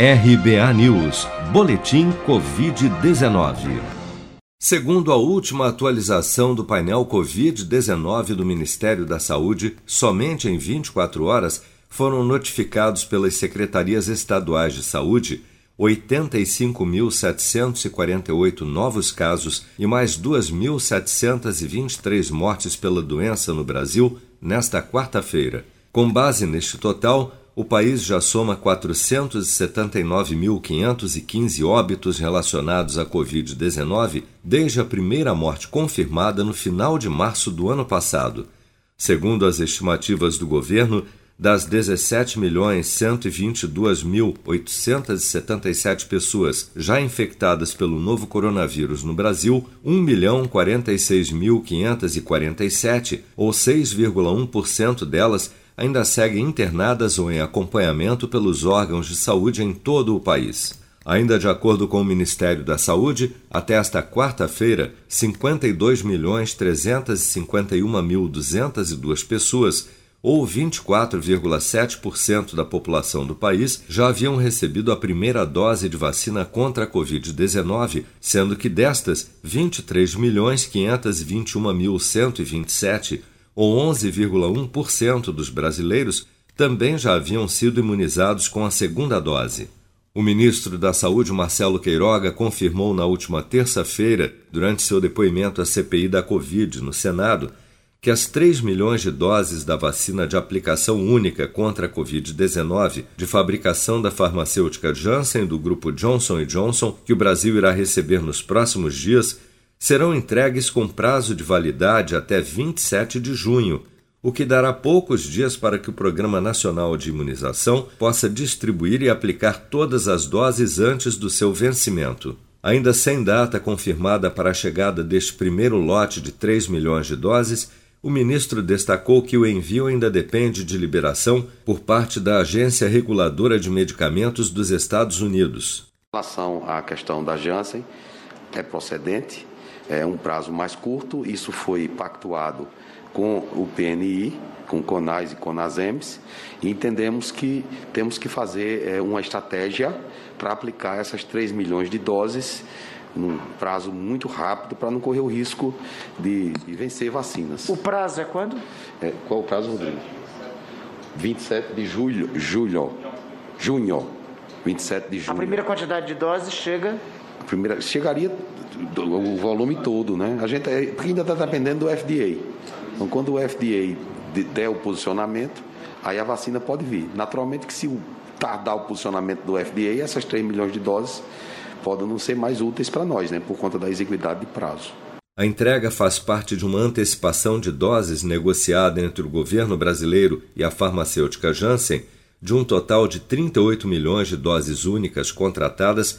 RBA News, Boletim Covid-19. Segundo a última atualização do painel Covid-19 do Ministério da Saúde, somente em 24 horas foram notificados pelas secretarias estaduais de saúde 85.748 novos casos e mais 2.723 mortes pela doença no Brasil nesta quarta-feira. Com base neste total, o país já soma 479.515 óbitos relacionados à Covid-19 desde a primeira morte confirmada no final de março do ano passado. Segundo as estimativas do governo, das 17.122.877 pessoas já infectadas pelo novo coronavírus no Brasil, 1.046.547, ou 6,1% delas, ainda seguem internadas ou em acompanhamento pelos órgãos de saúde em todo o país. Ainda de acordo com o Ministério da Saúde, até esta quarta-feira, 52.351.202 pessoas, ou 24,7% da população do país, já haviam recebido a primeira dose de vacina contra a Covid-19, sendo que destas, 23.521.127 ou 11,1% dos brasileiros, também já haviam sido imunizados com a segunda dose. O ministro da Saúde, Marcelo Queiroga, confirmou na última terça-feira, durante seu depoimento à CPI da Covid no Senado, que as 3 milhões de doses da vacina de aplicação única contra a Covid-19, de fabricação da farmacêutica Janssen do grupo Johnson Johnson, que o Brasil irá receber nos próximos dias, serão entregues com prazo de validade até 27 de junho, o que dará poucos dias para que o Programa Nacional de Imunização possa distribuir e aplicar todas as doses antes do seu vencimento. Ainda sem data confirmada para a chegada deste primeiro lote de 3 milhões de doses, o ministro destacou que o envio ainda depende de liberação por parte da Agência Reguladora de Medicamentos dos Estados Unidos. Em relação à questão da Janssen, é procedente é, um prazo mais curto. Isso foi pactuado com o PNI, com CONAS e CONASEMS, e entendemos que temos que fazer é, uma estratégia para aplicar essas 3 milhões de doses num prazo muito rápido para não correr o risco de, de, vencer vacinas. O prazo é quando? É, qual o prazo, Rodrigo? 27 de julho, julho, junho, 27 de junho. A primeira quantidade de doses chega? Primeira, chegaria o volume todo, né? A gente é, porque ainda está dependendo do FDA. Então, quando o FDA der o posicionamento, aí a vacina pode vir. Naturalmente que se tardar o posicionamento do FDA, essas 3 milhões de doses podem não ser mais úteis para nós, né? Por conta da exiguidade de prazo. A entrega faz parte de uma antecipação de doses negociada entre o governo brasileiro e a farmacêutica Janssen, de um total de 38 milhões de doses únicas contratadas